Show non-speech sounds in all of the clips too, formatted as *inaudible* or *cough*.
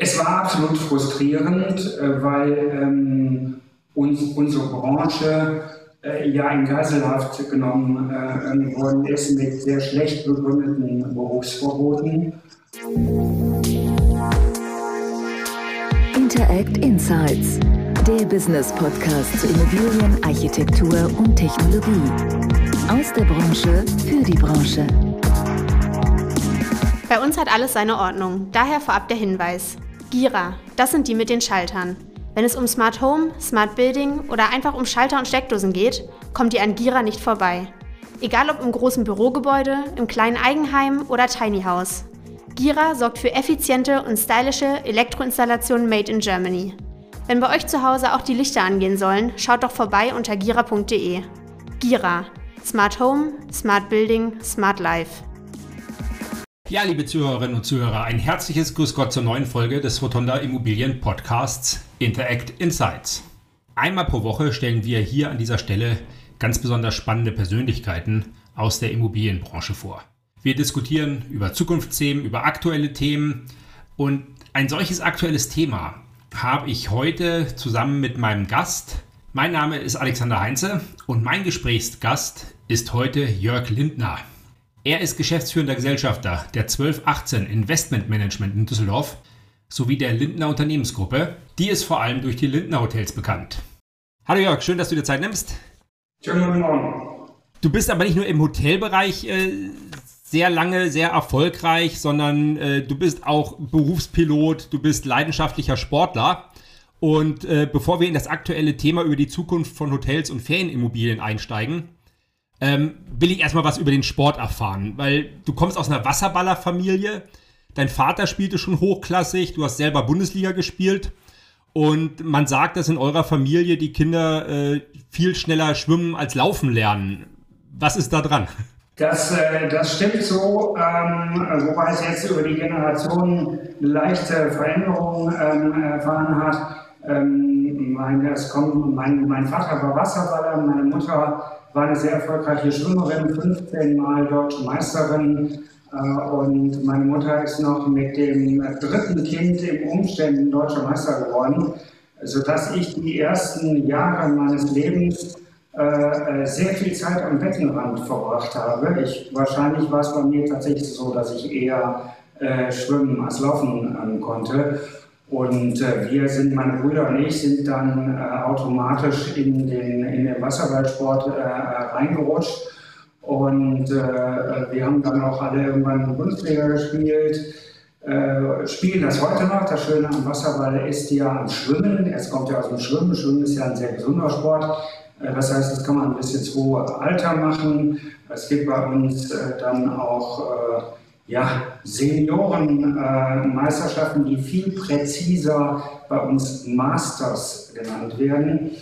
Es war absolut frustrierend, äh, weil ähm, uns, unsere Branche äh, ja in Geiselhaft genommen äh, worden ist mit sehr schlecht begründeten Berufsverboten. Interact Insights, der Business Podcast zu Immobilien, Architektur und Technologie. Aus der Branche für die Branche. Bei uns hat alles seine Ordnung, daher vorab der Hinweis. Gira, das sind die mit den Schaltern. Wenn es um Smart Home, Smart Building oder einfach um Schalter und Steckdosen geht, kommt ihr an Gira nicht vorbei. Egal ob im großen Bürogebäude, im kleinen Eigenheim oder Tiny House. Gira sorgt für effiziente und stylische Elektroinstallationen made in Germany. Wenn bei euch zu Hause auch die Lichter angehen sollen, schaut doch vorbei unter gira.de. Gira. Smart Home, Smart Building, Smart Life. Ja, liebe Zuhörerinnen und Zuhörer, ein herzliches Grüß Gott zur neuen Folge des Rotonda Immobilien Podcasts Interact Insights. Einmal pro Woche stellen wir hier an dieser Stelle ganz besonders spannende Persönlichkeiten aus der Immobilienbranche vor. Wir diskutieren über Zukunftsthemen, über aktuelle Themen und ein solches aktuelles Thema habe ich heute zusammen mit meinem Gast. Mein Name ist Alexander Heinze und mein Gesprächsgast ist heute Jörg Lindner. Er ist geschäftsführender Gesellschafter der 1218 Investment Management in Düsseldorf sowie der Lindner Unternehmensgruppe. Die ist vor allem durch die Lindner Hotels bekannt. Hallo Jörg, schön, dass du dir Zeit nimmst. Schönen guten Morgen. Du bist aber nicht nur im Hotelbereich äh, sehr lange, sehr erfolgreich, sondern äh, du bist auch Berufspilot, du bist leidenschaftlicher Sportler. Und äh, bevor wir in das aktuelle Thema über die Zukunft von Hotels und Ferienimmobilien einsteigen, ähm, will ich erstmal was über den Sport erfahren, weil du kommst aus einer Wasserballerfamilie, dein Vater spielte schon hochklassig, du hast selber Bundesliga gespielt und man sagt, dass in eurer Familie die Kinder äh, viel schneller schwimmen als laufen lernen. Was ist da dran? Das, äh, das stimmt so, ähm, wobei es jetzt über die Generationen leichte Veränderungen ähm, erfahren hat. Ähm, mein, kommt, mein, mein Vater war Wasserballer, meine Mutter war eine sehr erfolgreiche Schwimmerin, 15 Mal deutsche Meisterin. Äh, und meine Mutter ist noch mit dem dritten Kind im Umständen deutscher Meister geworden, sodass ich die ersten Jahre meines Lebens äh, sehr viel Zeit am Beckenrand verbracht habe. Ich, wahrscheinlich war es bei mir tatsächlich so, dass ich eher äh, schwimmen als laufen ähm, konnte. Und äh, wir sind, meine Brüder und ich, sind dann äh, automatisch in den, in den Wasserballsport äh, reingerutscht. Und äh, wir haben dann auch alle irgendwann Bundesliga gespielt. Äh, spielen das heute noch. Das Schöne am Wasserball ist ja am Schwimmen. Es kommt ja aus dem Schwimmen. Schwimmen ist ja ein sehr gesunder Sport. Äh, das heißt, das kann man bis ins hohe Alter machen. Es gibt bei uns dann auch ja, Seniorenmeisterschaften, äh, die viel präziser bei uns Masters genannt werden.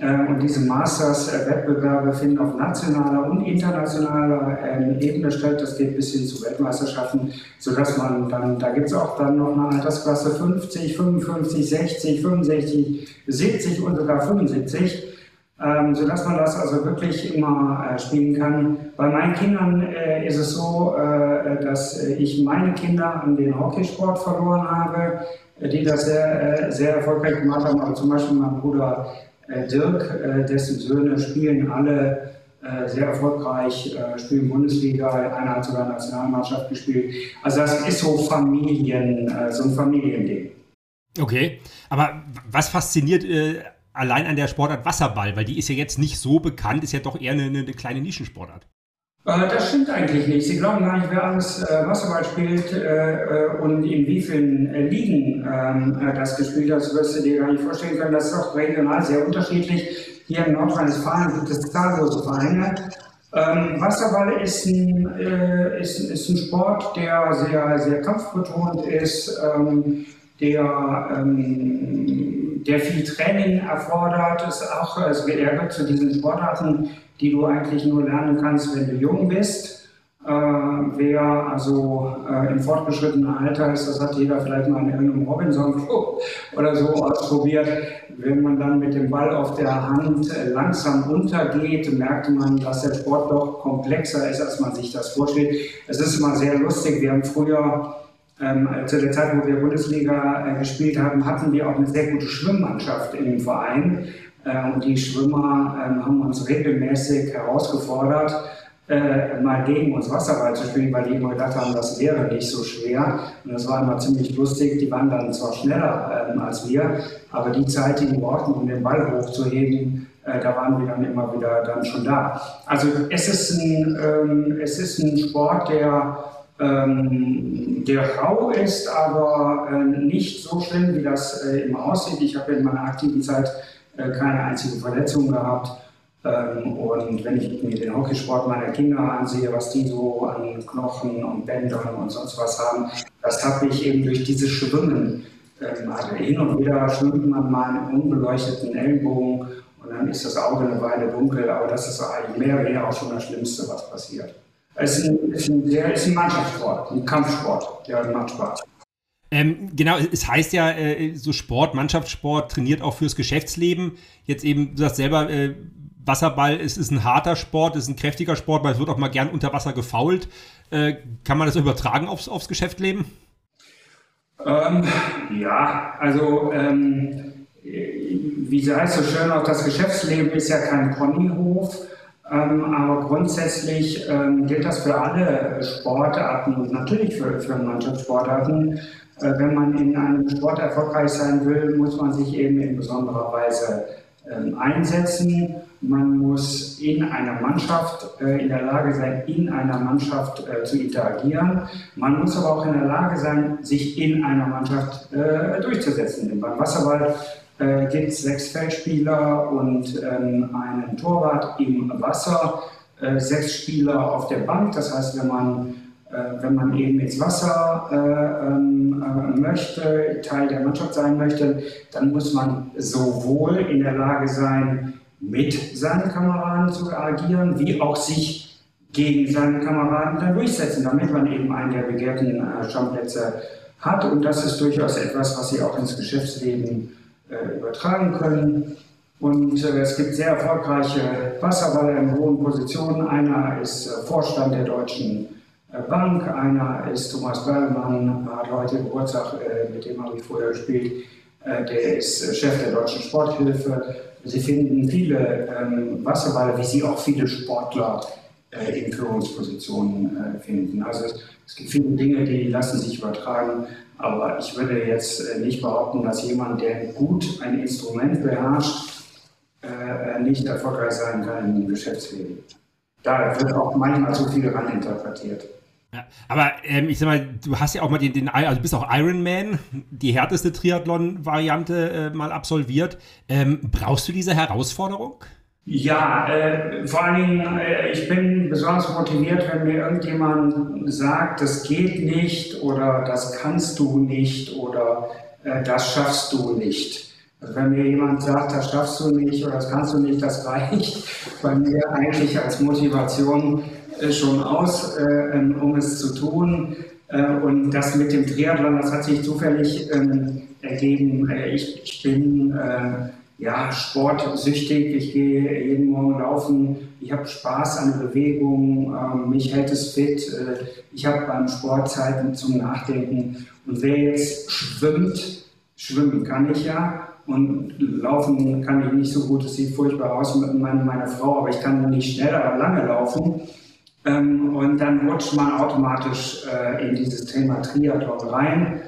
Äh, und diese Masters-Wettbewerbe finden auf nationaler und internationaler äh, Ebene statt. Das geht bis hin zu Weltmeisterschaften, sodass man dann, da gibt es auch dann noch eine Altersklasse 50, 55, 60, 65, 70 und sogar 75 ähm, sodass man das also wirklich immer äh, spielen kann. Bei meinen Kindern äh, ist es so, äh, dass ich meine Kinder an den Hockeysport verloren habe, äh, die das sehr, äh, sehr erfolgreich gemacht haben. Aber zum Beispiel mein Bruder äh, Dirk, dessen Söhne spielen alle sehr erfolgreich, spielen Bundesliga, einer hat sogar Nationalmannschaft gespielt. Also das ist so Familien, so ein Familiending. Okay, aber was fasziniert allein an der Sportart Wasserball, weil die ist ja jetzt nicht so bekannt, ist ja doch eher eine, eine kleine Nischensportart. Äh, das stimmt eigentlich nicht. Sie glauben gar nicht, wer alles äh, Wasserball spielt äh, und in wie vielen Ligen ähm, das gespielt hat. Das wirst du dir gar nicht vorstellen können. Das ist auch regional sehr unterschiedlich. Hier in Nordrhein-Westfalen gibt es zahllose Vereine. Ähm, Wasserball ist ein, ist, ist ein Sport, der sehr, sehr kampfbetont ist, ähm, der der viel Training erfordert, ist auch, er gehört zu diesen Sportarten, die du eigentlich nur lernen kannst, wenn du jung bist. Äh, wer also äh, im fortgeschrittenen Alter ist, das hat jeder vielleicht mal in irgendeinem Robinson-Club *laughs* oder so ausprobiert. Wenn man dann mit dem Ball auf der Hand äh, langsam untergeht, merkt man, dass der Sport doch komplexer ist, als man sich das vorstellt. Es ist immer sehr lustig. Wir haben früher Ähm, zu der Zeit, wo wir Bundesliga äh, gespielt haben, hatten wir auch eine sehr gute Schwimmmannschaft im Verein. Äh, und die Schwimmer äh, haben uns regelmäßig herausgefordert, äh, mal gegen uns Wasserball zu spielen, weil die immer gedacht haben, das wäre nicht so schwer. Und das war immer ziemlich lustig. Die waren dann zwar schneller ähm, als wir, aber die Zeit, die die brauchten, um den Ball hochzuheben, äh, da waren wir dann immer wieder dann schon da. Also es ist ein, ähm, es ist ein Sport, der ähm, der rau ist, aber äh, nicht so schlimm, wie das äh, immer aussieht. Ich habe in meiner aktiven Zeit äh, keine einzige Verletzung gehabt. Ähm, und wenn ich mir den Hockeysport meiner Kinder ansehe, was die so an Knochen und Bändern und sonst was haben, das habe ich eben durch dieses Schwimmen. Ähm, also hin und wieder schwimmt man mal einen unbeleuchteten Ellenbogen und dann ist das Auge eine Weile dunkel, aber das ist eigentlich mehr wäre auch schon das Schlimmste, was passiert. Es ist ein, ist ein, ist ein Mannschaftssport, ein Kampfsport, der macht Spaß. Ähm, genau, es heißt ja, äh, so Sport, Mannschaftssport trainiert auch fürs Geschäftsleben. Jetzt eben, du sagst selber, äh, Wasserball ist, ist ein harter Sport, ist ein kräftiger Sport, weil es wird auch mal gern unter Wasser gefault. Äh, kann man das übertragen aufs, aufs Geschäftsleben? Ähm, ja, also ähm, wie heißt so schön, auch das Geschäftsleben ist ja kein Ponyhof. Ähm, aber grundsätzlich ähm, gilt das für alle Sportarten und natürlich für, für Mannschaftssportarten. Äh, wenn man in einem Sport erfolgreich sein will, muss man sich eben in besonderer Weise ähm, einsetzen. Man muss in einer Mannschaft äh, in der Lage sein, in einer Mannschaft äh, zu interagieren. Man muss aber auch in der Lage sein, sich in einer Mannschaft durchzusetzen. Denn beim Wasserball äh, gibt es sechs Feldspieler und ähm, einen Torwart im Wasser, äh, sechs Spieler auf der Bank. Das heißt, wenn man, äh, wenn man eben ins Wasser äh, ähm, äh, möchte, Teil der Mannschaft sein möchte, dann muss man sowohl in der Lage sein, mit seinen Kameraden zu agieren, wie auch sich gegen seine Kameraden dann durchsetzen, damit man eben einen der begehrten äh, Stammplätze hat. Und das ist durchaus etwas, was sie auch ins Geschäftsleben übertragen können. Und äh, es gibt sehr erfolgreiche Wasserballer in hohen Positionen. Einer ist äh, Vorstand der Deutschen Bank, einer ist Thomas Bellmann, hat heute Geburtstag, mit dem habe ich vorher gespielt. Der ist Chef der Deutschen Sporthilfe. Sie finden viele ähm, Wasserballer, wie Sie auch viele Sportler in Führungspositionen finden. Also es gibt viele Dinge, die lassen sich übertragen aber ich würde jetzt äh, nicht behaupten, dass jemand, der gut ein Instrument beherrscht, äh, nicht erfolgreich sein kann im Geschäftsleben. Da wird auch manchmal zu viel ran interpretiert. Ja, aber ähm, ich sag mal, du hast ja auch mal den, den also du bist auch Ironman, die härteste Triathlon-Variante äh, mal absolviert. Ähm, brauchst du diese Herausforderung? Ja, äh, vor allen Dingen, äh, ich bin besonders motiviert, wenn mir irgendjemand sagt, das geht nicht oder das kannst du nicht oder äh, das schaffst du nicht. Also wenn mir jemand sagt, das schaffst du nicht oder das kannst du nicht, das reicht bei mir eigentlich als Motivation äh, schon aus, äh, ähm, um es zu tun. Äh, und das mit dem Triathlon, das hat sich zufällig ähm, ergeben. ich, ich bin ja, sportsüchtig. Ich gehe jeden Morgen laufen. Ich habe Spaß an Bewegung. Ähm, mich hält es fit. Äh, ich habe beim Sport Zeiten zum Nachdenken. Und wer jetzt schwimmt, schwimmen kann ich ja. Und laufen kann ich nicht so gut. Es sieht furchtbar aus mit meiner Frau, aber ich kann nicht schnell, aber lange laufen. Ähm, und dann rutscht man automatisch äh, in dieses Thema Triathlon rein.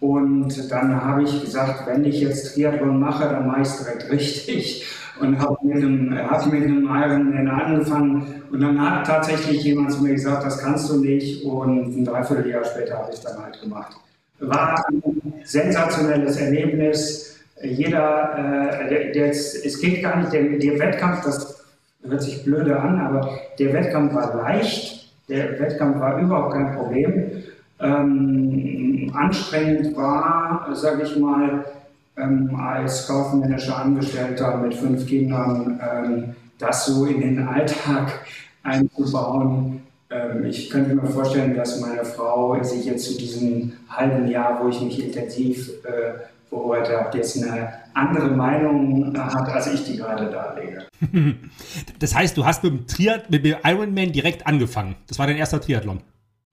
Und dann habe ich gesagt, wenn ich jetzt Triathlon mache, dann mache ich es direkt richtig. Und habe mit einem, hab mit einem Ironman angefangen. Und dann hat tatsächlich jemand zu mir gesagt, das kannst du nicht. Und ein Dreivierteljahr später habe ich es dann halt gemacht. War ein sensationelles Erlebnis. Jeder, äh, der, es geht gar nicht, der, der Wettkampf, das hört sich blöde an, aber der Wettkampf war leicht. Der Wettkampf war überhaupt kein Problem ähm, anstrengend war, sage ich mal, ähm, als kaufmännischer Angestellter mit fünf Kindern, ähm, das so in den Alltag *laughs* einzubauen. Ähm, ich könnte mir vorstellen, dass meine Frau sich jetzt zu diesem halben Jahr, wo ich mich intensiv äh, beobachtet habe, jetzt eine andere Meinung hat, als ich die gerade darlege. *laughs* Das heißt, du hast mit dem, Triad mit dem Ironman direkt angefangen. Das war dein erster Triathlon.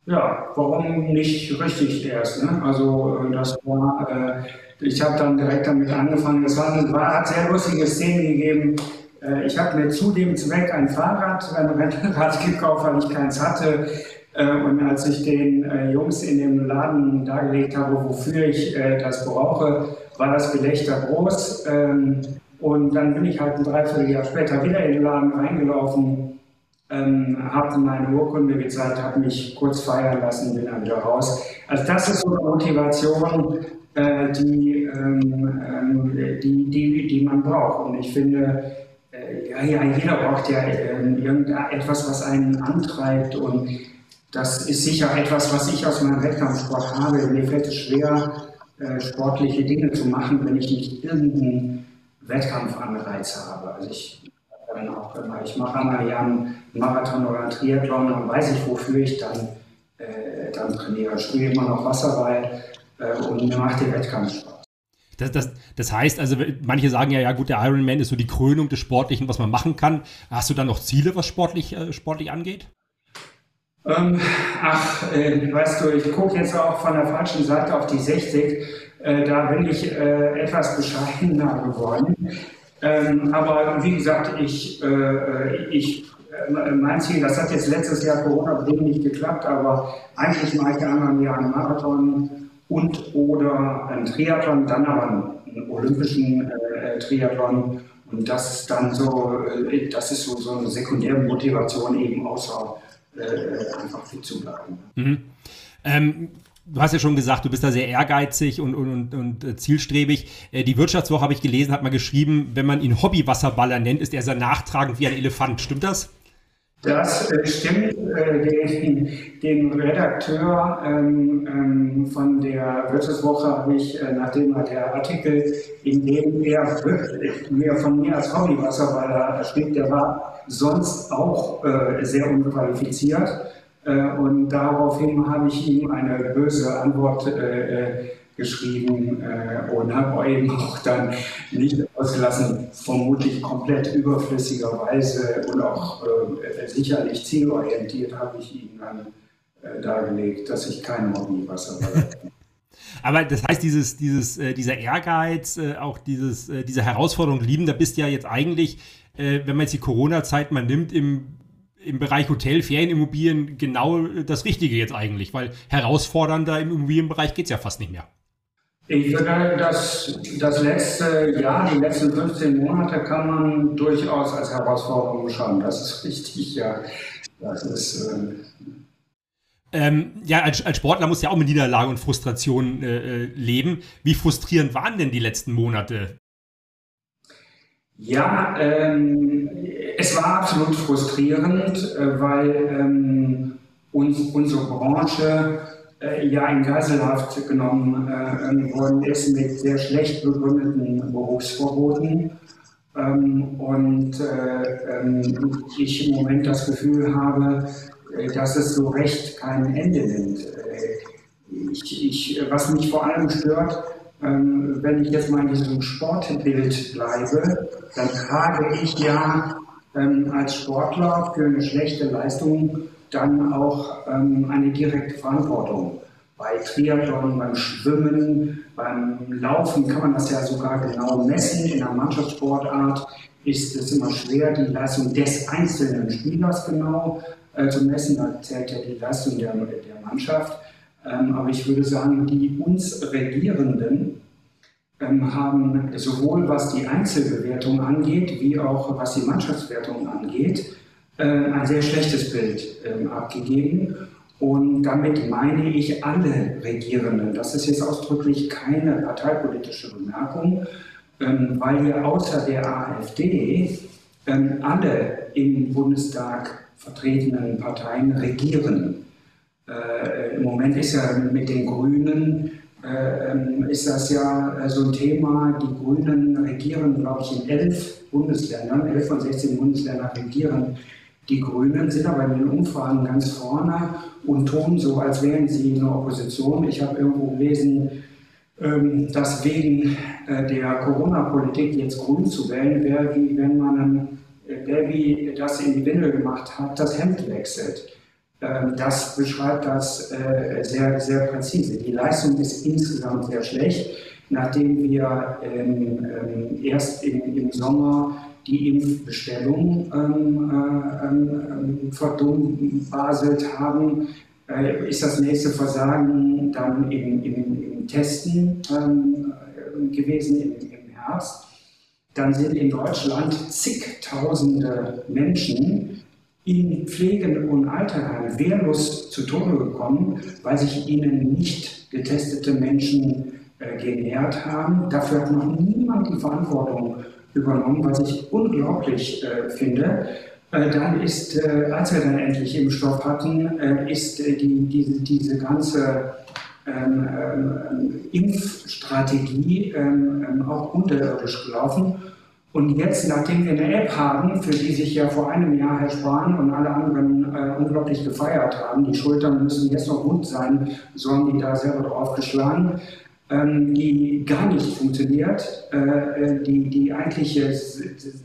Ja, warum nicht richtig erst? Ne? Also äh, das war, äh, ich habe dann direkt damit angefangen. Es war, war, hat sehr lustige Szenen gegeben. Äh, ich habe mir zu dem Zweck ein Fahrrad, ein Rennrad *laughs* gekauft, weil ich keins hatte. Äh, und als ich den äh, Jungs in dem Laden dargelegt habe, wofür ich äh, das brauche, war das Gelächter groß. Ähm, und dann bin ich halt ein Dreivierteljahr später wieder in den Laden reingelaufen ähm, habe meine Urkunde gezeigt, habe mich kurz feiern lassen, bin dann wieder raus. Also das ist so eine Motivation, äh, die, ähm, ähm, die, die, die man braucht. Und ich finde, äh, ja, jeder braucht ja äh, irgendetwas, was einen antreibt. Und das ist sicher etwas, was ich aus meinem Wettkampfsport habe. Mir fällt es schwer, äh, sportliche Dinge zu machen, wenn ich nicht irgendeinen Wettkampfanreiz habe. Also ich immer, ich mache einmal ja einen Marathon oder einen Triathlon, dann weiß ich, wofür ich dann, äh, dann trainiere. Ich spiele immer noch Wasserball äh, und mir macht der Wettkampf Spaß. Das, das, das heißt, also manche sagen ja, ja gut, der Ironman ist so die Krönung des Sportlichen, was man machen kann. Hast du dann noch Ziele, was sportlich, äh, sportlich angeht? Ähm, ach, äh, weißt du, ich gucke jetzt auch von der falschen Seite auf die 60. Äh, da bin ich äh, etwas bescheidener geworden. Ähm, aber wie gesagt, ich, äh, ich, äh, mein Ziel, das hat jetzt letztes Jahr Corona-bedingt nicht geklappt, aber eigentlich mache ich einmal im Jahr einen Marathon und oder einen Triathlon, dann aber einen olympischen äh, Triathlon. Und das ist dann so, äh, das ist so, so eine sekundäre Motivation eben außer äh, einfach fit zu bleiben. Mhm. Ähm, Du hast ja schon gesagt, du bist da sehr ehrgeizig und, und, und, und äh, zielstrebig. Äh, die Wirtschaftswoche habe ich gelesen, hat mal geschrieben, wenn man ihn Hobbywasserballer nennt, ist er sehr nachtragend wie ein Elefant. Stimmt das? Das äh, stimmt. Den, den, Redakteur ähm, ähm, von der Wirtschaftswoche habe ich, nachdem er der Artikel, in dem er mehr von mir als Hobbywasserballer schrieb, der war sonst auch sehr unqualifiziert. Äh, und daraufhin habe ich ihm eine böse Antwort äh, äh, geschrieben und habe *laughs* eben auch dann nicht ausgelassen, vermutlich komplett überflüssigerweise und auch sicherlich zielorientiert habe ich ihm dann dargelegt, dass ich kein Hobbywasser war. *laughs* Aber das heißt, dieses, dieses, äh, dieser Ehrgeiz, äh, auch dieses, äh, diese Herausforderung lieben, da bist du ja jetzt eigentlich, wenn man jetzt die Corona-Zeit mal nimmt, im im Bereich Hotel, Ferienimmobilien genau das Richtige jetzt eigentlich, weil herausfordernder im Immobilienbereich geht es ja fast nicht mehr. Ich würde das, das letzte Jahr, die letzten 15 Monate kann man durchaus als Herausforderung schauen. Das ist richtig, ja. Das ist. Äh ähm, ja, als, als, Sportler muss ja auch mit Niederlage und Frustration äh, äh leben. Wie frustrierend waren denn die letzten Monate? Ja, ähm, es war absolut frustrierend, äh, weil ähm, uns, unsere Branche äh, ja in Geiselhaft genommen äh, worden ist mit sehr schlecht begründeten Berufsverboten. Ähm, und äh, ähm, ich im Moment das Gefühl habe, äh, dass es so recht kein Ende nimmt. Äh, ich, ich, was mich vor allem stört, ähm, wenn ich jetzt mal in diesem Sportbild bleibe, dann trage ich ja ähm, als Sportler für eine schlechte Leistung dann auch ähm, eine direkte Verantwortung. Bei Triathlon, beim Schwimmen, beim Laufen kann man das ja sogar genau messen. In einer Mannschaftssportart ist es immer schwer, die Leistung des einzelnen Spielers genau äh, zu messen. Da zählt ja die Leistung der, der Mannschaft. Ähm, aber ich würde sagen, die uns Regierenden haben sowohl was die Einzelbewertung angeht, wie auch was die Mannschaftswertung angeht, äh, ein sehr schlechtes Bild ähm, abgegeben. Und damit meine ich alle Regierenden. Das ist jetzt ausdrücklich keine parteipolitische Bemerkung, ähm, weil ja außer der AfD alle im Bundestag vertretenen Parteien regieren. Äh, Im Moment ist ja mit den Grünen äh, ähm, ist das ja äh, so ein Thema. Die Grünen regieren, glaube ich, in elf Bundesländern, elf von 16 Bundesländern regieren die Grünen, sind aber in den Umfragen ganz vorne und tun so, als wären sie in der Opposition. Ich habe irgendwo gelesen, ähm, dass wegen äh, der Corona-Politik jetzt grün zu wählen wäre, wie wenn man der wie das in die Windel gemacht hat, das Hemd wechselt. Ähm, das beschreibt das äh, sehr, sehr präzise. Die Leistung ist insgesamt sehr schlecht, nachdem wir ähm, ähm, erst im Sommer die Impfbestellung verdumbaselt haben, äh, ist das nächste Versagen dann im, im, im Testen gewesen im, im Herbst. Dann sind in Deutschland zigtausende Menschen in Pflegen- und Alterheimen wehrlos zu Tode gekommen, weil sich ihnen nicht getestete Menschen äh, genährt haben. Dafür hat noch niemand die Verantwortung übernommen, was ich unglaublich äh, finde. Äh, dann ist, äh, als wir dann endlich Impfstoff hatten, äh, ist die, diese, diese ganze ähm, ähm, Impfstrategie ähm, ähm auch unterirdisch gelaufen. Und jetzt, nachdem wir eine App haben, für die sich ja vor einem Jahr Herr Spahn und alle anderen äh, unglaublich gefeiert haben, die Schultern müssen jetzt noch gut sein, so haben die da selber draufgeschlagen, ähm, die gar nicht funktioniert. Äh, äh die, die eigentliche,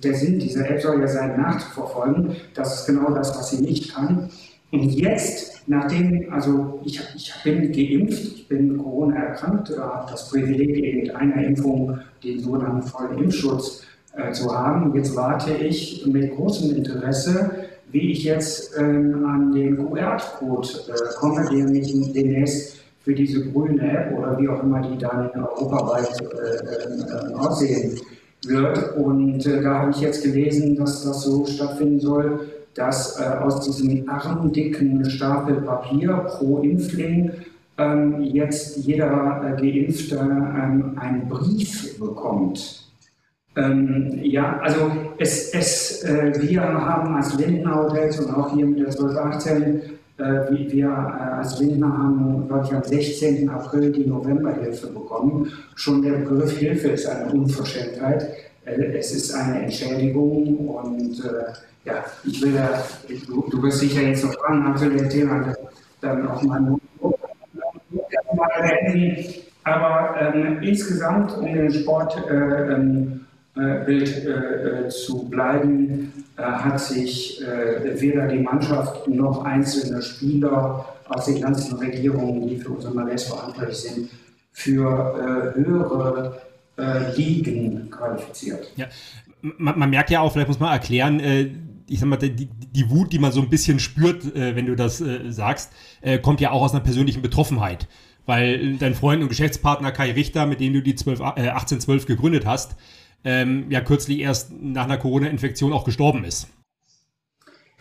der Sinn dieser App soll ja sein, nachzuverfolgen. Das ist genau das, was sie nicht kann. Und jetzt, nachdem, also ich, ich bin geimpft, ich bin Corona erkrankt, habe das Privileg eben einer Impfung den sogenannten vollen Impfschutz äh, zu haben. Jetzt warte ich mit großem Interesse, wie ich jetzt ähm, an den QR-Code äh, komme, der mich demnächst für diese grüne App oder wie auch immer die dann europaweit äh, äh, aussehen wird. Und äh, da habe ich jetzt gelesen, dass das so stattfinden soll, dass äh, aus diesem armdicken Stapel Papier pro Impfling ähm, jetzt jeder Geimpfte ähm, einen Brief bekommt ähm, ja, also es, es, äh, wir haben als Lindner Hotels und auch hier mit der 1218, äh, wir äh, als Lindner haben, glaube ich, am 16. April die Novemberhilfe bekommen. Schon der Begriff Hilfe ist eine Unverschämtheit. Äh, es ist eine Entschädigung und äh, ja, ich will da, du, du wirst sicher jetzt noch fragen zu dem Thema, dann auch mal aber ähm, insgesamt um den Sport äh, ähm, äh, Bild äh, äh, zu bleiben, hat sich weder die Mannschaft noch einzelne Spieler aus den ganzen Regierungen, die für unser Malaise verantwortlich sind, für höhere Ligen qualifiziert. Ja. Man, man, merkt ja auch, vielleicht muss man erklären, ich sag mal, die, die, Wut, die man so ein bisschen spürt, wenn du das sagst, kommt ja auch aus einer persönlichen Betroffenheit. Weil dein Freund und Geschäftspartner Kai Richter, mit dem du die 12, 1812 gegründet hast, ähm, ja kürzlich erst nach einer Corona-Infektion auch gestorben ist.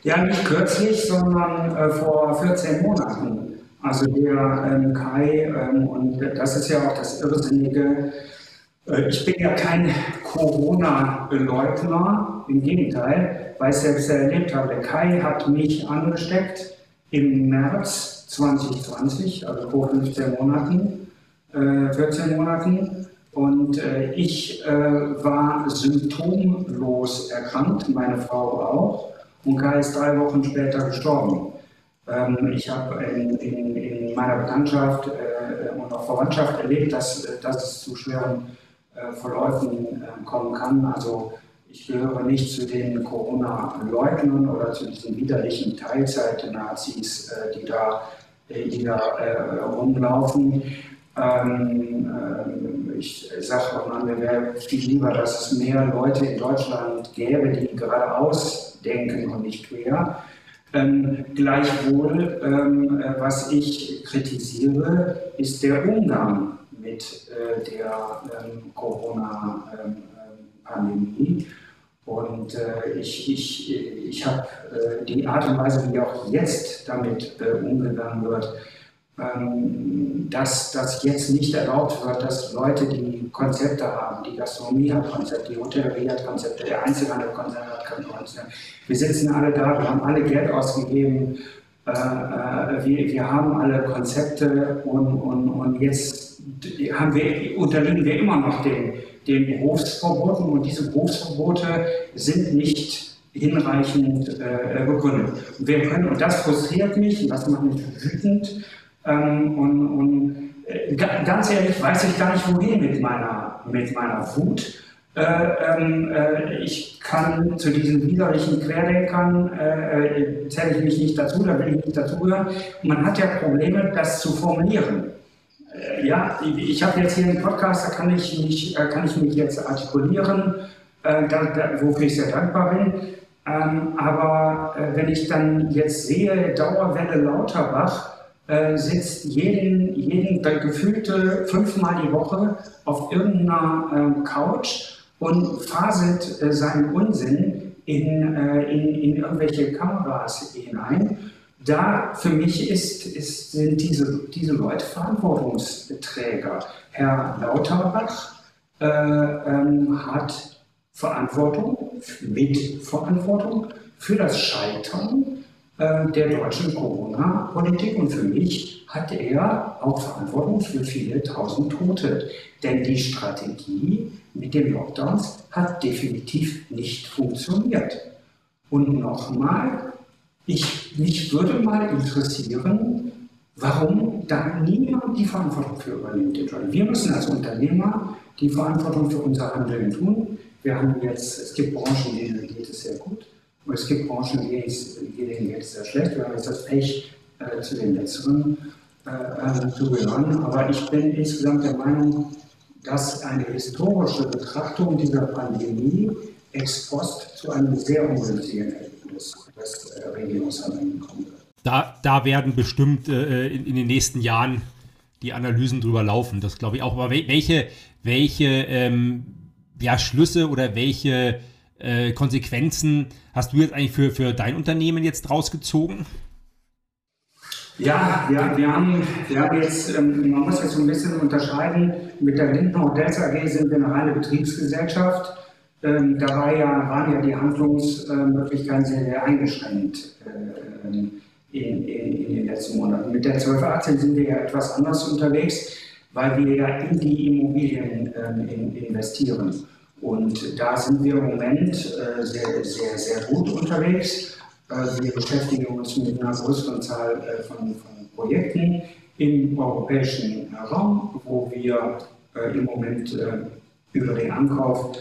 Ja, nicht kürzlich, sondern äh, vor 14 Monaten. Also der ähm, Kai, ähm, und das ist ja auch das Irrsinnige, äh, ich bin ja kein Corona-Leugner, im Gegenteil, weil ich selbst erlebt habe. Der Kai hat mich angesteckt im März 2020, also vor 15 Monaten, äh, 14 Monaten. Und äh, ich äh, war symptomlos erkrankt, meine Frau auch. Und Kai ist drei Wochen später gestorben. Ähm, ich habe in, in, in, meiner Bekanntschaft äh, und auch Verwandtschaft erlebt, dass, äh, dass es zu schweren äh, Verläufen äh, kommen kann. Also ich gehöre nicht zu den Corona-Leugnern oder zu diesen widerlichen Teilzeit-Nazis, die da, die da rumlaufen. Ähm, äh, ich sage auch mal, mir wäre viel lieber, dass es mehr Leute in Deutschland gäbe, die geradeaus denken und nicht quer. Ähm, gleichwohl, ähm, äh, was ich kritisiere, ist der Umgang mit äh, der ähm, Corona-Pandemie. Und äh, ich, ich, ich habe äh, die Art und Weise, wie auch jetzt damit äh, umgegangen wird, dass das jetzt nicht erlaubt wird, dass Leute, die Konzepte haben, die Gastronomie hat Konzepte, die Hotellerie hat Konzepte, der Einzelhandel hat Konzepte. Wir sitzen alle da, wir haben alle Geld ausgegeben, äh, äh, wir, wir haben alle Konzepte und, und, und jetzt haben wir, unterliegen wir immer noch den, den Berufsverboten und diese Berufsverbote sind nicht hinreichend äh, begründet. Wir können, und das frustriert mich und das macht mich wütend, ähm, und, und äh, ganz ehrlich weiß ich gar nicht, wohin mit meiner, mit meiner Wut. Äh, ähm, äh, ich kann zu diesen widerlichen Querdenkern, äh, zähle ich mich nicht dazu, da will ich nicht dazugehören. Man hat ja Probleme, das zu formulieren. ja, ich habe jetzt hier einen Podcast, da kann ich, nicht, kann ich mich jetzt artikulieren, da, da, wofür ich sehr dankbar bin. Ähm, aber wenn ich dann jetzt sehe, Dauerwelle Lauterbach, äh, sitzt jeden, jeden gefühlte fünfmal die Woche auf irgendeiner äh, Couch und faselt äh, seinen Unsinn in, äh, in, in irgendwelche Kameras hinein. Da für mich ist, ist, sind diese, diese Leute Verantwortungsträger. Herr Lauterbach äh, ähm, hat Verantwortung, Mitverantwortung für das Scheitern äh, der deutschen Corona-Politik und für mich hat er auch Verantwortung für viele tausend Tote. Denn die Strategie mit den Lockdowns hat definitiv nicht funktioniert. Und nochmal, ich, mich würde mal interessieren, warum da niemand die Verantwortung für übernimmt. Wir müssen als Unternehmer die Verantwortung für unser Handeln tun. Wir haben jetzt, es gibt Branchen, denen geht es sehr gut. Es gibt Branchen, denen geht sehr schlecht. Wir haben jetzt das Pech, äh, zu den letzteren äh, äh, zu gehören. Aber ich bin insgesamt der Meinung, dass eine historische Betrachtung dieser Pandemie ex post zu einem sehr ungünstigen Ergebnis des äh, Regierungshandelns kommen wird. Da, da werden bestimmt äh, in, in, den nächsten Jahren die Analysen drüber laufen, das glaube ich auch. Aber welche, welche ähm, ja, Schlüsse oder welche äh, Konsequenzen hast du jetzt eigentlich für, für dein Unternehmen jetzt rausgezogen? Ja, ja wir, haben, wir haben jetzt, ähm, man muss jetzt so ein bisschen unterscheiden, mit der Lindner Hotels AG sind wir eine reine Betriebsgesellschaft. Ähm, da war ja, waren ja die Handlungsmöglichkeiten sehr, sehr eingeschränkt äh, in, in, in, den letzten Monaten. Mit der 1218 sind wir ja etwas anders unterwegs, weil wir ja in die Immobilien ähm, in, investieren. Und da sind wir im Moment äh, sehr, sehr, sehr gut unterwegs. Äh, wir beschäftigen uns mit einer größeren Zahl äh, von, von Projekten im europäischen Raum, wo wir im Moment über den Ankauf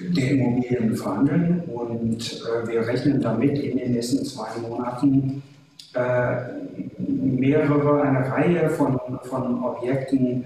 der Immobilien verhandeln. Und wir rechnen damit in den nächsten zwei Monaten mehrere, eine Reihe von, von Objekten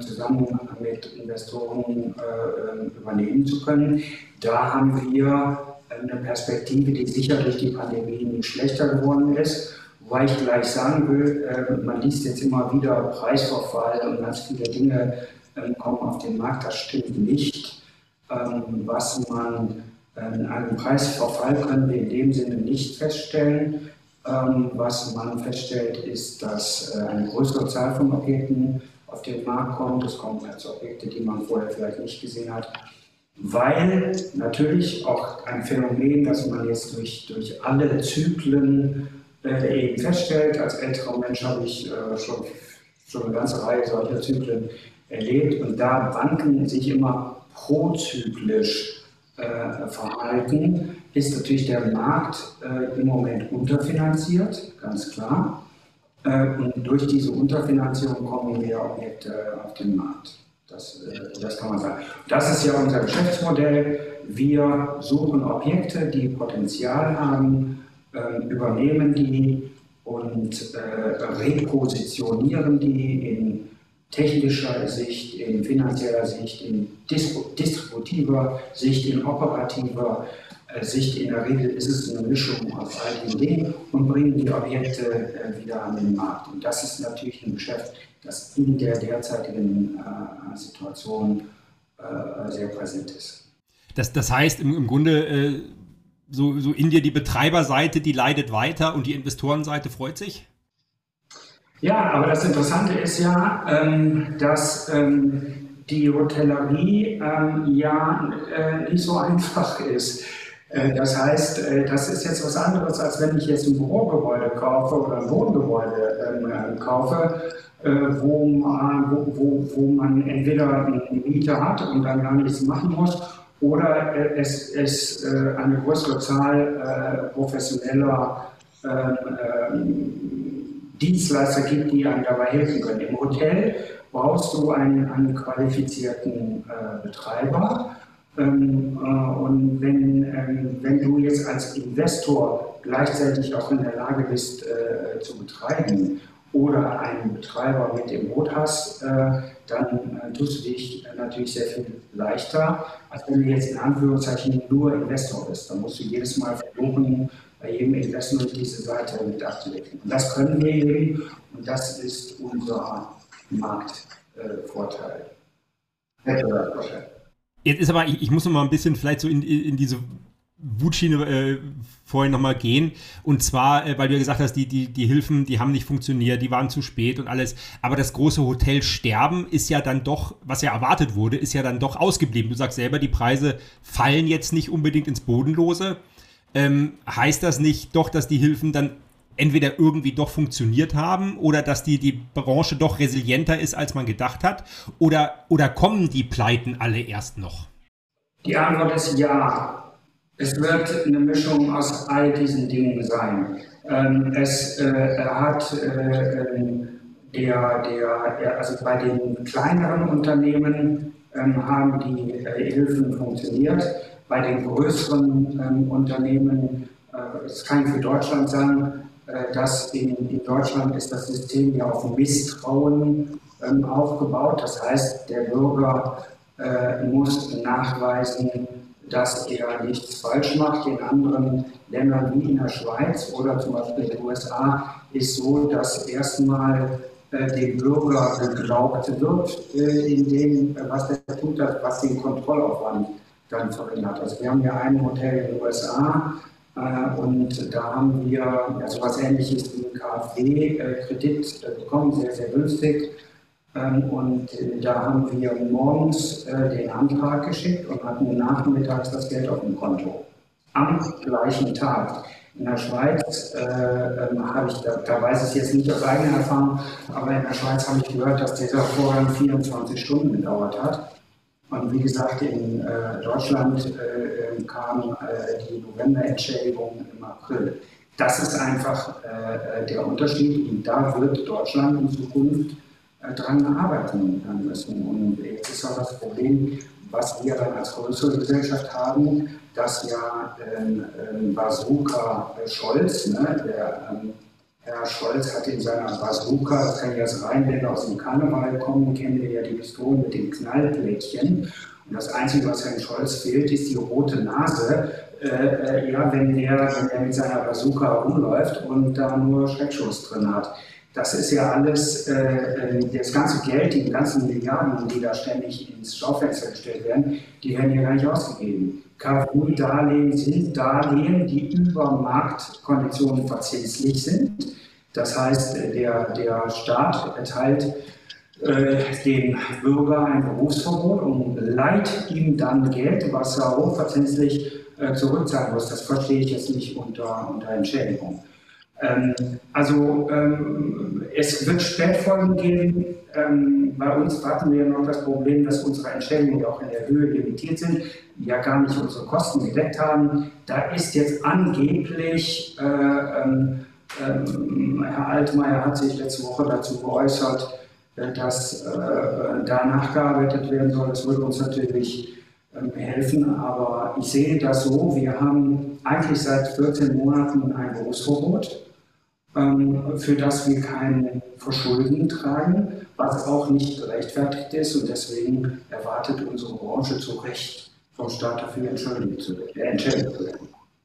zusammen mit Investoren äh, übernehmen zu können. Da haben wir eine Perspektive, die sicher durch die Pandemie nicht schlechter geworden ist. Wobei ich gleich sagen will, äh, man liest jetzt immer wieder Preisverfall und ganz viele Dinge äh, kommen auf den Markt. Das stimmt nicht. Ähm, was man ähm, einen Preisverfall können wir in dem Sinne nicht feststellen. Ähm, was man feststellt, ist, dass äh, eine größere Zahl von Objekten auf den Markt kommt. Es kommen als Objekte, die man vorher vielleicht nicht gesehen hat weil natürlich auch ein Phänomen, das man jetzt durch, durch alle Zyklen äh, eben feststellt. Als älterer Mensch habe ich äh, schon, schon eine ganze Reihe solcher Zyklen erlebt und da Banken sich immer prozyklisch äh, verhalten, ist natürlich der Markt äh, im Moment unterfinanziert, ganz klar. Äh, und durch diese Unterfinanzierung kommen mehr Objekte auf den Markt. Das, äh, das kann man sagen. Das ist ja unser Geschäftsmodell. Wir suchen Objekte, die Potenzial haben, ähm, übernehmen die und äh, repositionieren die in technischer Sicht, in finanzieller Sicht, in distributiver Sicht, in operativer äh, Sicht. In der Regel ist es eine Mischung aus all den Dingen und bringen die Objekte wieder an den Markt. Und das ist natürlich ein Geschäft, das in der derzeitigen äh, Situation äh, sehr präsent ist. Das, das heißt im, im Grunde, äh, so, so in dir die Betreiberseite, die leidet weiter und die Investorenseite freut sich? Ja, aber das Interessante ist ja, ähm, dass ähm, die Hotellerie ähm, ja äh, nicht so *laughs* einfach ist. Äh, das heißt, äh, das ist jetzt was anderes, als wenn ich jetzt ein Bürogebäude kaufe oder ein Wohngebäude ähm, kaufe äh, wo, man, wo, wo, man entweder eine Miete hat und dann gar nichts machen muss, oder es, äh, eine größere Zahl professioneller ähm, ähm, Dienstleister gibt, die einem dabei helfen können. Im Hotel brauchst du einen, einen qualifizierten Betreiber und wenn, ähm, wenn du jetzt als Investor gleichzeitig auch in der Lage bist äh, zu betreiben oder einen Betreiber mit im Boot hast, äh, dann äh, tust du dich natürlich sehr viel leichter, als wenn du jetzt in Anführungszeichen nur Investor bist. Dann musst du jedes Mal versuchen, bei jedem Investment diese Seite mit abzudecken. Und das können wir eben und das ist unser Marktvorteil. Wettbewerbsvorteil. Jetzt ist aber, ich, ich muss noch mal ein bisschen vielleicht so in, in diese Wutschiene äh, vorhin nochmal gehen. Und zwar, äh, weil du ja gesagt hast, die, die, die Hilfen, die haben nicht funktioniert, die waren zu spät und alles. Aber das große Hotel Sterben ist ja dann doch, was ja erwartet wurde, ist ja dann doch ausgeblieben. Du sagst selber, die Preise fallen jetzt nicht unbedingt ins Bodenlose. Ähm, heißt das nicht doch, dass die Hilfen dann entweder irgendwie doch funktioniert haben oder dass die, die Branche doch resilienter ist, als man gedacht hat? Oder, oder kommen die Pleiten alle erst noch? Die Antwort ist ja. Es wird eine Mischung aus all diesen Dingen sein. Ähm, es äh, hat äh, ähm, der, der, also bei den kleineren Unternehmen ähm, haben die äh, Hilfen funktioniert. Bei den größeren ähm, Unternehmen, äh, das kann ich für Deutschland sagen, äh, dass in, in, Deutschland ist das System ja auf Misstrauen ähm, aufgebaut. Das heißt, der Bürger äh, muss nachweisen, dass er nichts falsch macht. In anderen Ländern wie in der Schweiz oder zum Beispiel in den USA ist so, dass erstmal äh, dem Bürger geglaubt wird äh, in dem, äh, was er tut, was den Kontrollaufwand dann verringert. Also wir haben ja ein Hotel in den USA, äh, und da haben wir ja, sowas ähnliches wie ein KfW-Kredit bekommen, sehr, sehr günstig. Ähm, und äh, da haben wir morgens äh, den Antrag geschickt und hatten nachmittags das Geld auf dem Konto. Am gleichen Tag. In der Schweiz äh, ähm, habe ich, da, da, weiß ich jetzt nicht aus eigener Erfahrung, aber in der Schweiz habe ich gehört, dass dieser Vorgang 24 Stunden gedauert hat. Und wie gesagt, in äh, Deutschland äh, ähm, kam äh, die Novemberentschädigung im April. Das ist einfach äh, der Unterschied und da wird Deutschland in Zukunft äh, dran arbeiten müssen. Und jetzt ist auch das Problem, was wir dann als größere Gesellschaft haben, dass ja ähm, ähm, Bazooka Scholz, ne, der Herr Scholz hat in seiner Bazooka, das kann ich als Rheinländer aus dem Karneval kommen, kennen wir ja die Pistolen mit den Knallplättchen. Und das Einzige, was Herrn Scholz fehlt, ist die rote Nase. Äh, äh, ja, wenn der, wenn der mit seiner Bazooka rumläuft und da nur Schreckschuss drin hat. Das ist ja alles, äh, äh, das ganze Geld, die ganzen Milliarden, die da ständig ins Schaufenster gestellt werden, die werden ja gar nicht ausgegeben. KfW-Darlehen sind Darlehen, die über Marktkonditionen verzinslich sind. Das heißt, der, der Staat erteilt äh, dem Bürger ein Berufsverbot und leiht ihm dann Geld, was er hochverzinslich äh, zurückzahlen muss. Das verstehe ich jetzt nicht unter, unter Entschädigung. Ähm, also ähm, es wird Spätfolgen geben. Ähm, bei uns hatten wir noch das Problem, dass unsere Entschädigungen auch in der Höhe limitiert sind, die ja gar nicht unsere Kosten gedeckt haben. Da ist jetzt angeblich, äh, ähm, Herr Altmaier hat sich letzte Woche dazu geäußert, äh, dass äh, da nachgearbeitet werden soll. Das würde uns natürlich helfen, aber ich sehe das so, wir haben eigentlich seit 14 Monaten ein Berufsverbot für das wir kein Verschulden tragen, was auch nicht gerechtfertigt ist und deswegen erwartet unsere Branche zu Recht vom Staat dafür entschuldigt zu werden.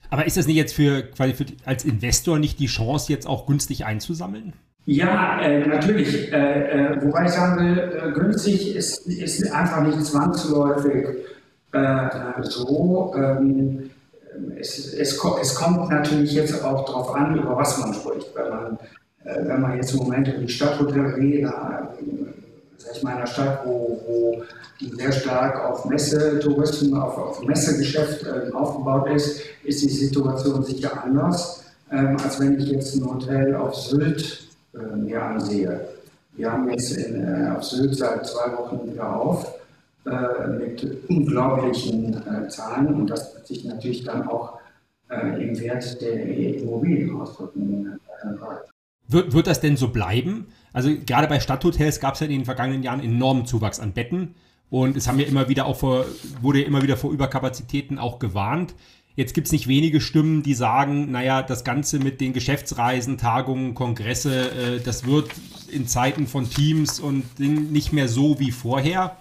Aber ist das nicht jetzt für, für als Investor nicht die Chance, jetzt auch günstig einzusammeln? Ja, äh, natürlich. Äh, äh, wobei ich sagen will, äh, günstig ist, ist einfach nicht zwangsläufig äh, so. Ähm, es, es, es, kommt natürlich jetzt auch darauf an, über was man spricht. Wenn man, äh, wenn man jetzt im Moment über die Stadthotellerie, sag ich mal, in einer Stadt, wo, wo sehr stark auf Messetourismus, auf, auf Messegeschäft äh, aufgebaut ist, ist die Situation sicher anders, ähm, als wenn ich jetzt ein Hotel auf Sylt äh, mir ansehe. Wir haben jetzt in, äh, auf Sylt seit zwei Wochen wieder auf äh, mit unglaublichen äh, Zahlen und das wird sich natürlich dann auch äh, im Wert der Immobilien ausdrücken. Wird, wird das denn so bleiben? Also gerade bei Stadthotels gab es ja in den vergangenen Jahren enormen Zuwachs an Betten Und es haben ja immer wieder auch vor, wurde ja immer wieder vor Überkapazitäten auch gewarnt. Jetzt gibt es nicht wenige Stimmen, die sagen, naja, das Ganze mit den Geschäftsreisen, Tagungen, Kongresse, äh, das wird in Zeiten von Teams und Dingen nicht mehr so wie vorher.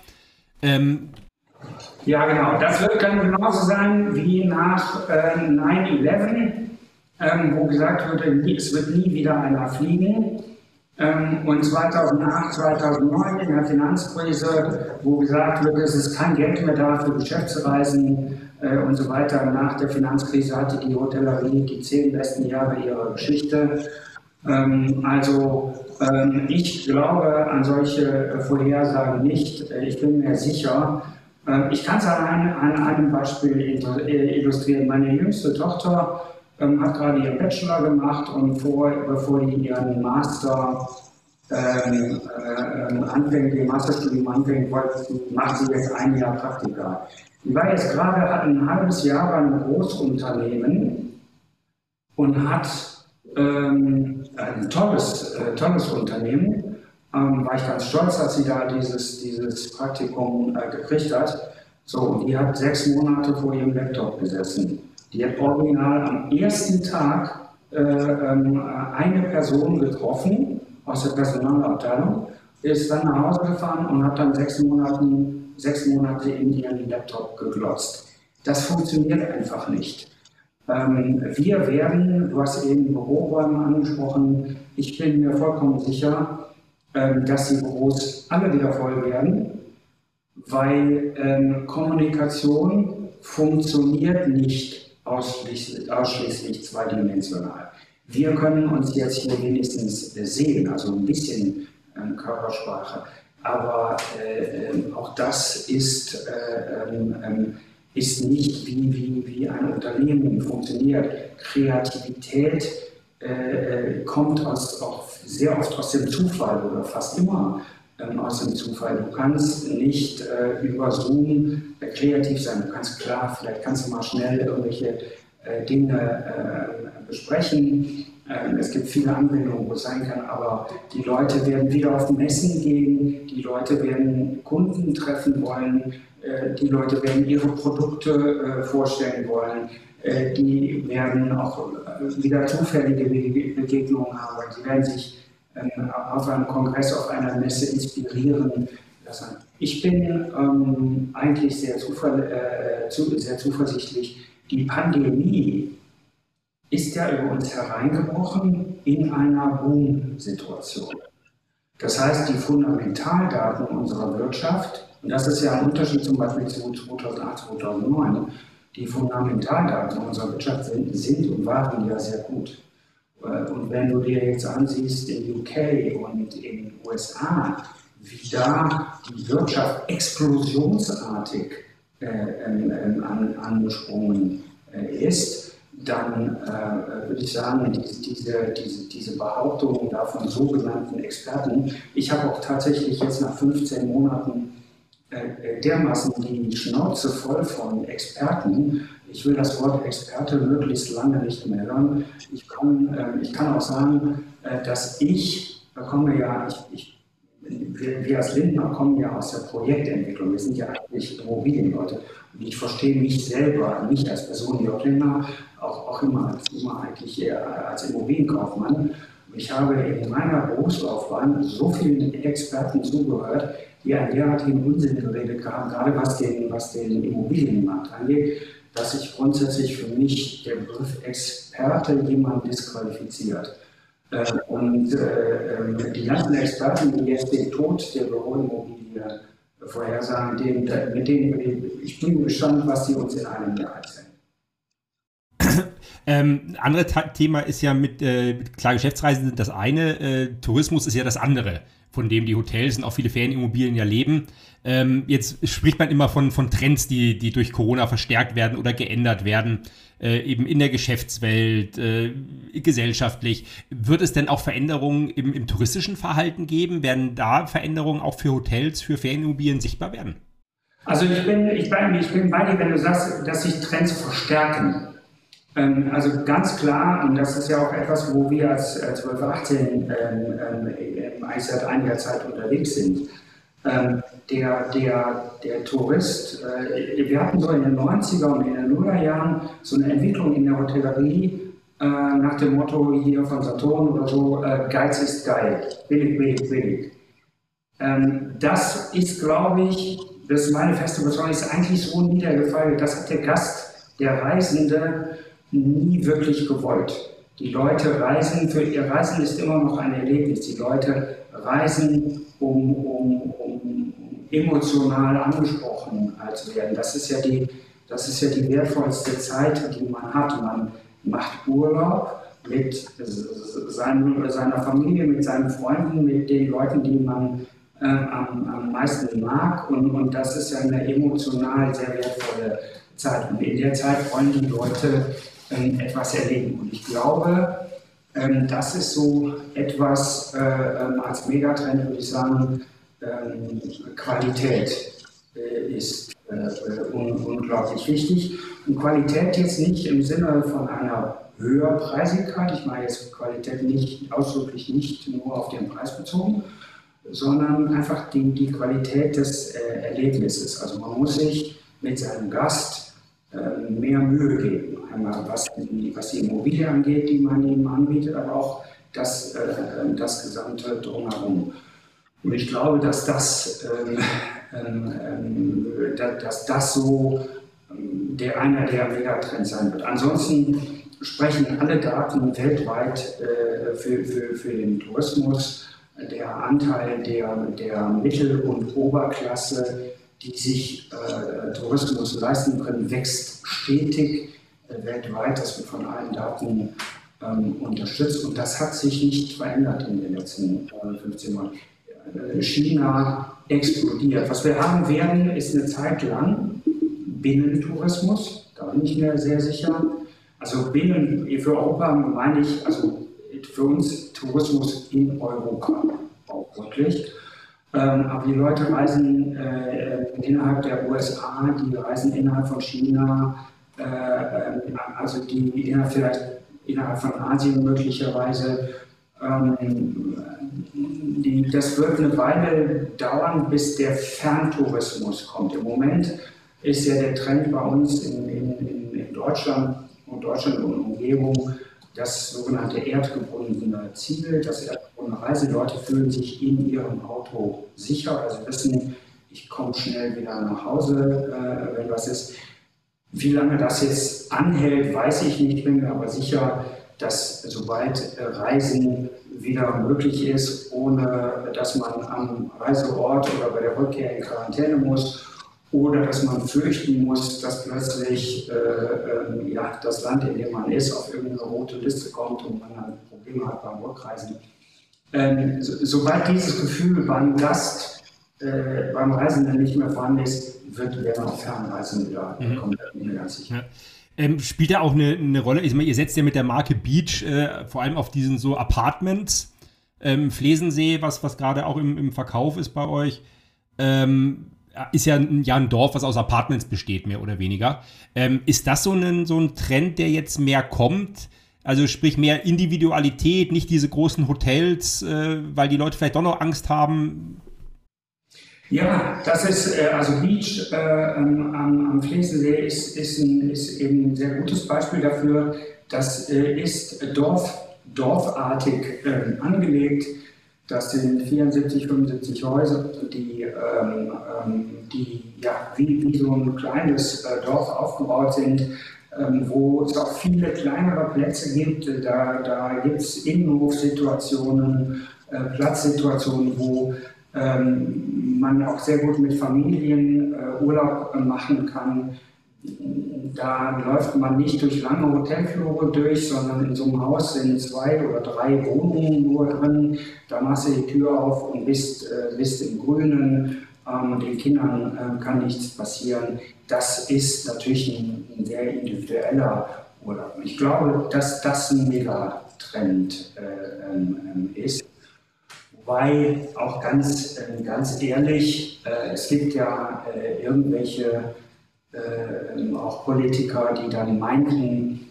Ähm, ja, genau. Das wird dann genauso sein wie nach äh, 9-11, ähm, wo gesagt wird, es wird nie wieder einer fliegen. Ähm, und 2008, 2009 in der Finanzkrise, wo gesagt wird, es ist kein Geld mehr da für Geschäftsreisen äh, und so weiter. Nach der Finanzkrise hatte die Hotellerie die zehn besten Jahre ihrer Geschichte. Ähm, also ich glaube an solche Vorhersagen nicht. Äh, ich bin mir sicher. Ich kann es an, an einem Beispiel äh, illustrieren. Meine jüngste Tochter ähm, hat gerade ihren Bachelor gemacht und vor, bevor die ihren Master ähm, äh, anfängt, ihr Masterstudium anfängt, macht sie jetzt ein Jahr Praktika. Die war jetzt gerade, ein halbes Jahr bei einem Großunternehmen und hat ähm, ein tolles, äh, tolles Unternehmen. Ähm, war ich ganz stolz, dass sie da dieses, dieses Praktikum äh, gekriegt hat. So, und die hat sechs Monate vor ihrem Laptop gesessen. Die hat original am ersten Tag äh, ähm, eine Person getroffen aus der Personalabteilung, ist dann nach Hause gefahren und hat dann sechs, Monaten, sechs Monate in ihren Laptop geglotzt. Das funktioniert einfach nicht. Ähm, wir werden, du hast eben Büroräume angesprochen, ich bin mir vollkommen sicher, ähm, dass die Büros alle wieder voll werden, weil ähm, Kommunikation funktioniert nicht ausschließlich, ausschließlich zweidimensional. Wir können uns jetzt hier wenigstens sehen, also ein bisschen Körpersprache, aber äh, auch das ist, äh, ähm, ist nicht, wie, wie, wie ein Unternehmen funktioniert. Kreativität äh, äh kommt aus, auch sehr oft aus dem Zufall oder fast immer ähm, aus dem Zufall. Du kannst nicht äh, über Zoom äh, kreativ sein. Du kannst klar, vielleicht kannst du mal schnell irgendwelche äh, Dinge äh, besprechen. Ähm, es gibt viele Anwendungen, wo es sein kann, aber die Leute werden wieder auf Messen gehen, die Leute werden Kunden treffen wollen, äh, die Leute werden ihre Produkte äh, vorstellen wollen, die werden auch wieder zufällige Begegnungen haben, sie werden sich ähm, auf einem Kongress, auf einer Messe inspirieren lassen. Ich bin ähm, eigentlich sehr, zufall, äh, zu, sehr zuversichtlich. Die Pandemie ist ja über uns hereingebrochen in einer Boom-Situation. Das heißt, die Fundamentaldaten unserer Wirtschaft, und das ist ja ein Unterschied zum Beispiel zu 2008, 2009, die Fundamentaldaten unserer Wirtschaft sind, sind und waren ja sehr gut. Äh, und wenn du dir jetzt ansiehst in UK und in USA, wie da die Wirtschaft explosionsartig äh, ähm, an, angesprungen äh, ist, dann äh, würde ich sagen, diese, diese, diese, Behauptungen da von sogenannten Experten, ich habe auch tatsächlich jetzt nach 15 Monaten äh, dermaßen die Schnauze voll von Experten, ich will das Wort Experte möglichst lange nicht mehr hören. Ich, komm, äh, ich kann auch sagen, äh, dass ich, da komme ja, ich, ich, wir, wir, als Lindner kommen ja aus der Projektentwicklung. Wir sind ja eigentlich Immobilienleute. Ich verstehe mich selber, nicht als Person, Jörg Lindner, auch, auch immer, immer eigentlich als Immobilienkaufmann. Ich habe in meiner Berufslaufbahn so vielen Experten zugehört, die einen derartigen Unsinn geredet haben, gerade was den, was den Immobilienmarkt angeht dass sich grundsätzlich für mich der Begriff Experte jemand disqualifiziert. Äh, und äh, die ganzen Experten, die jetzt den Tod der Büroimmobilie vorhersagen, mit denen ich bin gespannt, was sie uns in einem Jahr erzählen. Ähm, andere Thema ist ja mit, äh, mit klar, Geschäftsreisen sind das eine, äh, Tourismus ist ja das andere von dem die Hotels und auch viele Ferienimmobilien ja leben. Ähm, jetzt spricht man immer von, von Trends, die, die durch Corona verstärkt werden oder geändert werden, äh, eben in der Geschäftswelt, äh, gesellschaftlich. Wird es denn auch Veränderungen im, im touristischen Verhalten geben? Werden da Veränderungen auch für Hotels, für Ferienimmobilien sichtbar werden? Also ich bin, ich bin, ich bin bei dir, wenn du sagst, dass sich Trends verstärken. Ähm, also ganz klar, und das ist ja auch etwas, wo wir als 1218 ähm, ähm, eigentlich seit einiger Zeit unterwegs sind. Ähm, der, der, der Tourist, äh, wir hatten so in den 90er und in den Nullerjahren so eine Entwicklung in der Hotellerie äh, nach dem Motto hier von Saturn oder so, äh, Geiz ist geil, billig, billig, billig. Ähm, das ist, glaube ich, das ist meine feste Überzeugung, ist eigentlich so niedergefallen. Das hat der Gast, der Reisende, nie wirklich gewollt. Die Leute reisen, für ihr Reisen ist immer noch ein Erlebnis. Die Leute reisen, um, um, um emotional angesprochen zu werden. Das ist, ja die, das ist ja die wertvollste Zeit, die man hat. Man macht Urlaub mit seinen, seiner Familie, mit seinen Freunden, mit den Leuten, die man äh, am, am meisten mag. Und, und das ist ja eine emotional sehr wertvolle Zeit. Und in der Zeit wollen die Leute ähm, etwas erleben. Und ich glaube, ähm, das ist so etwas äh, ähm, als Megatrend, würde ich sagen, ähm, Qualität äh, ist äh, un unglaublich wichtig. Und Qualität jetzt nicht im Sinne von einer Höherpreisigkeit, ich meine jetzt Qualität nicht ausdrücklich nicht nur auf den Preis bezogen, sondern einfach die, die Qualität des äh, Erlebnisses. Also man muss sich mit seinem Gast mehr Mühe geben. Einmal was die, was die Immobilie angeht, die man ihm anbietet, aber auch das, äh, das gesamte Drumherum. Und ich glaube, dass das, ähm, ähm, ähm dass das so der, einer der Megatrends sein wird. Ansonsten sprechen alle Daten weltweit äh, für, für, für den Tourismus der Anteil der, der Mittel- und Oberklasse, die sich äh, Tourismus leisten können, wächst stetig äh, weltweit. Das wird von allen Daten ähm, unterstützt und das hat sich nicht verändert in den letzten äh, 15 Jahren. Äh, China explodiert. Was wir haben werden, ist eine Zeit lang Binnentourismus. Da bin ich mir sehr sicher. Also Binnen für Europa meine ich, also für uns Tourismus in Europa auch wirklich. Ähm, aber die Leute reisen äh, innerhalb der USA, die reisen innerhalb von China, äh, äh, also die innerhalb, vielleicht innerhalb von Asien möglicherweise. Ähm, die, das wird eine Weile dauern, bis der Ferntourismus kommt. Im Moment ist ja der Trend bei uns in, in, in Deutschland und Deutschland und Umgebung das sogenannte erdgebundene Ziel, das erdgebundene Reise. Die Leute fühlen sich in ihrem Auto sicher, also wissen, ich komme schnell wieder nach Hause, äh, wenn was ist. Wie lange das jetzt anhält, weiß ich nicht, bin mir aber sicher, dass sobald Reisen wieder möglich ist, ohne dass man am Reiseort oder bei der Rückkehr in Quarantäne muss oder dass man fürchten muss, dass plötzlich äh, äh, ja, das Land, in dem man ist, auf irgendeine rote Liste kommt und man dann Probleme hat beim Rückreisen. Ähm, so, sobald dieses Gefühl beim Gast, äh, beim Reisenden nicht mehr vorhanden ist, wird werden auch Fernreisen wieder mhm. komplett sicher. Ja. Ähm, spielt da auch eine, eine Rolle? Ich meine, ihr setzt ja mit der Marke Beach äh, vor allem auf diesen so Apartments, ähm, Flesensee, was, was gerade auch im, im Verkauf ist bei euch. Ähm, ist ja ein, ja ein Dorf, was aus Apartments besteht, mehr oder weniger. Ähm, ist das so ein, so ein Trend, der jetzt mehr kommt? Also sprich mehr Individualität, nicht diese großen Hotels, äh, weil die Leute vielleicht doch noch Angst haben? Ja, das ist, äh, also Beach äh, am, am Flensensee ist, ist, ein, ist eben ein sehr gutes Beispiel dafür. Das äh, ist Dorf, dorfartig äh, angelegt das sind 74, 75 Häuser, die, ähm, ähm, die ja, wie, wie so ein kleines äh, Dorf aufgebaut sind, ähm, wo es auch viele kleinere Plätze gibt. Da, da gibt es Innenhofsituationen, äh, Platzsituationen, wo ähm, man auch sehr gut mit Familien äh, Urlaub machen kann da läuft man nicht durch lange Hotelflure durch, sondern in so einem Haus sind zwei oder drei Wohnungen nur drin. Da machst du die Tür auf und bist, äh, bist im Grünen. Ähm, den Kindern äh, kann nichts passieren. Das ist natürlich ein, ein sehr individueller Urlaub. Ich glaube, dass das ein Megatrend äh, ähm, ist. Wobei auch ganz, äh, ganz ehrlich, äh, es gibt ja äh, irgendwelche äh, auch Politiker, die dann meinten,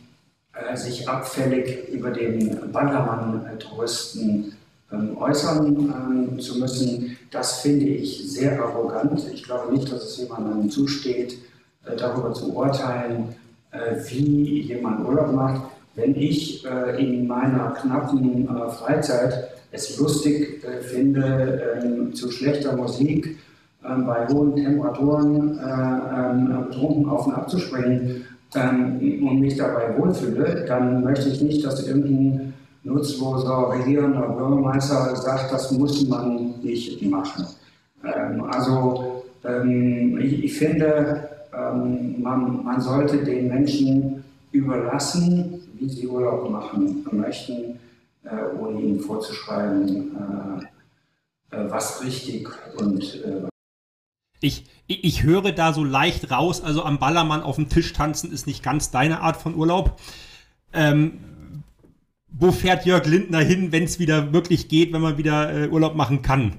äh, sich abfällig über den Ballermann-Touristen ähm, äußern ähm, zu müssen, das finde ich sehr arrogant. Ich glaube nicht, dass es jemandem zusteht, äh, darüber zu urteilen, äh, wie jemand Urlaub macht. Wenn ich äh, in meiner knappen äh, Freizeit es lustig äh, finde, ähm, zu schlechter Musik bei hohen Temperaturen ähm, betrunken auf und ab zu springen und mich dabei wohlfühle, dann möchte ich nicht, dass irgendein nutzloser regierender Bürgermeister sagt, das muss man nicht machen. also ich, finde, man, man sollte den Menschen überlassen, wie sie Urlaub machen möchten, äh, ohne ihnen vorzuschreiben, äh, äh, was richtig und ich, ich höre da so leicht raus, also am Ballermann auf dem Tisch tanzen ist nicht ganz deine Art von Urlaub. Ähm, wo fährt Jörg Lindner hin, wenn es wieder wirklich geht, wenn man wieder äh, Urlaub machen kann?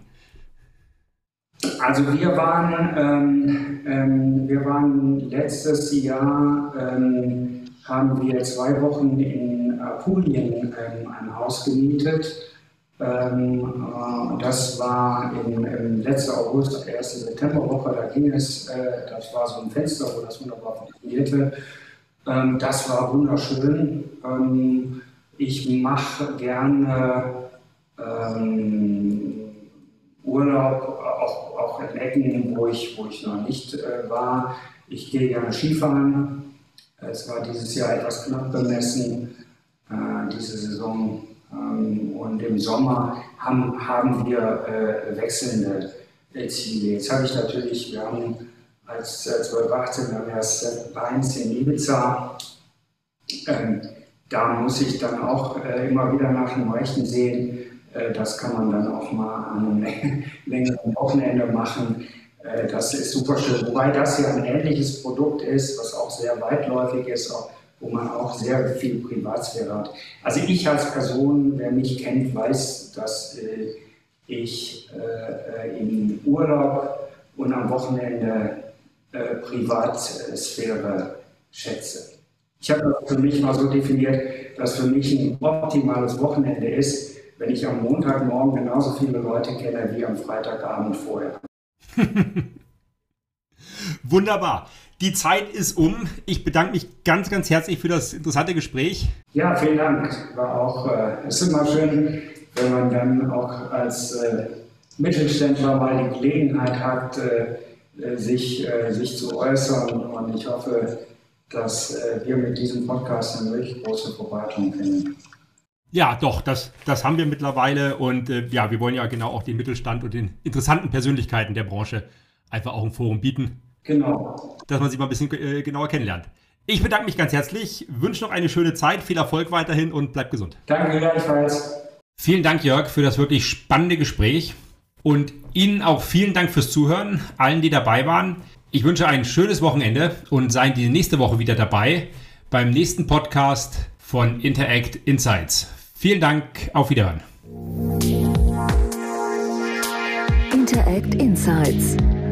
Also wir waren, ähm, ähm, wir waren letztes Jahr, ähm, haben wir zwei Wochen in Apulien ähm, ein Haus gemietet. Ähm, äh, das war im, letzten August, erste Septemberwoche, da ging es, äh, das war so ein Fenster, wo das wunderbar funktionierte. Ähm, das war wunderschön. ich mache gerne Urlaub, auch, auch in Ecken, wo ich, wo ich noch nicht äh, war. Ich gehe gerne Skifahren. Es war dieses Jahr etwas knapp bemessen, äh, diese Saison. Ähm, und im Sommer haben, haben wir äh, wechselnde Ziele. Jetzt habe ich natürlich, wir haben als äh, 12, 18 haben wir das Beins in Ibiza. Ähm, da muss ich dann auch äh, immer wieder nach dem Rechten sehen, äh, das kann man dann auch mal an einem *laughs* längeren Wochenende machen. Das ist super schön. Wobei das ja ein ähnliches Produkt ist, was auch sehr weitläufig ist, wo man auch sehr viel Privatsphäre hat. Also ich als Person, wer mich kennt, weiß, dass äh, ich im Urlaub und am Wochenende Privatsphäre schätze. Ich habe das für mich mal so definiert, dass für mich ein optimales Wochenende ist, wenn ich am Montagmorgen genauso viele Leute kenne wie am Freitagabend vorher. *laughs* Wunderbar. Die Zeit ist um. Ich bedanke mich ganz, ganz herzlich für das interessante Gespräch. Ja, vielen Dank. War auch, äh, ist immer schön, wenn man dann auch als äh, Mittelständler mal die Gelegenheit hat, äh, äh sich, äh, sich zu äußern. Und ich hoffe, dass äh, wir mit diesem Podcast eine wirklich große Verbreitung finden. Ja, doch, das, das haben wir mittlerweile und äh, ja, wir wollen ja genau auch den Mittelstand und den interessanten Persönlichkeiten der Branche einfach auch ein Forum bieten. Genau. Dass man sie mal ein bisschen äh, genauer kennenlernt. Ich bedanke mich ganz herzlich, wünsche noch eine schöne Zeit, viel Erfolg weiterhin und bleibt gesund. Danke gleichfalls. Vielen Dank, Jörg, für das wirklich spannende Gespräch und Ihnen auch vielen Dank fürs Zuhören, allen, die dabei waren. Ich wünsche ein schönes Wochenende und seien die nächste Woche wieder dabei beim nächsten Podcast von Interact Insights. Vielen Dank, auf Wiederhören. Interact Insights,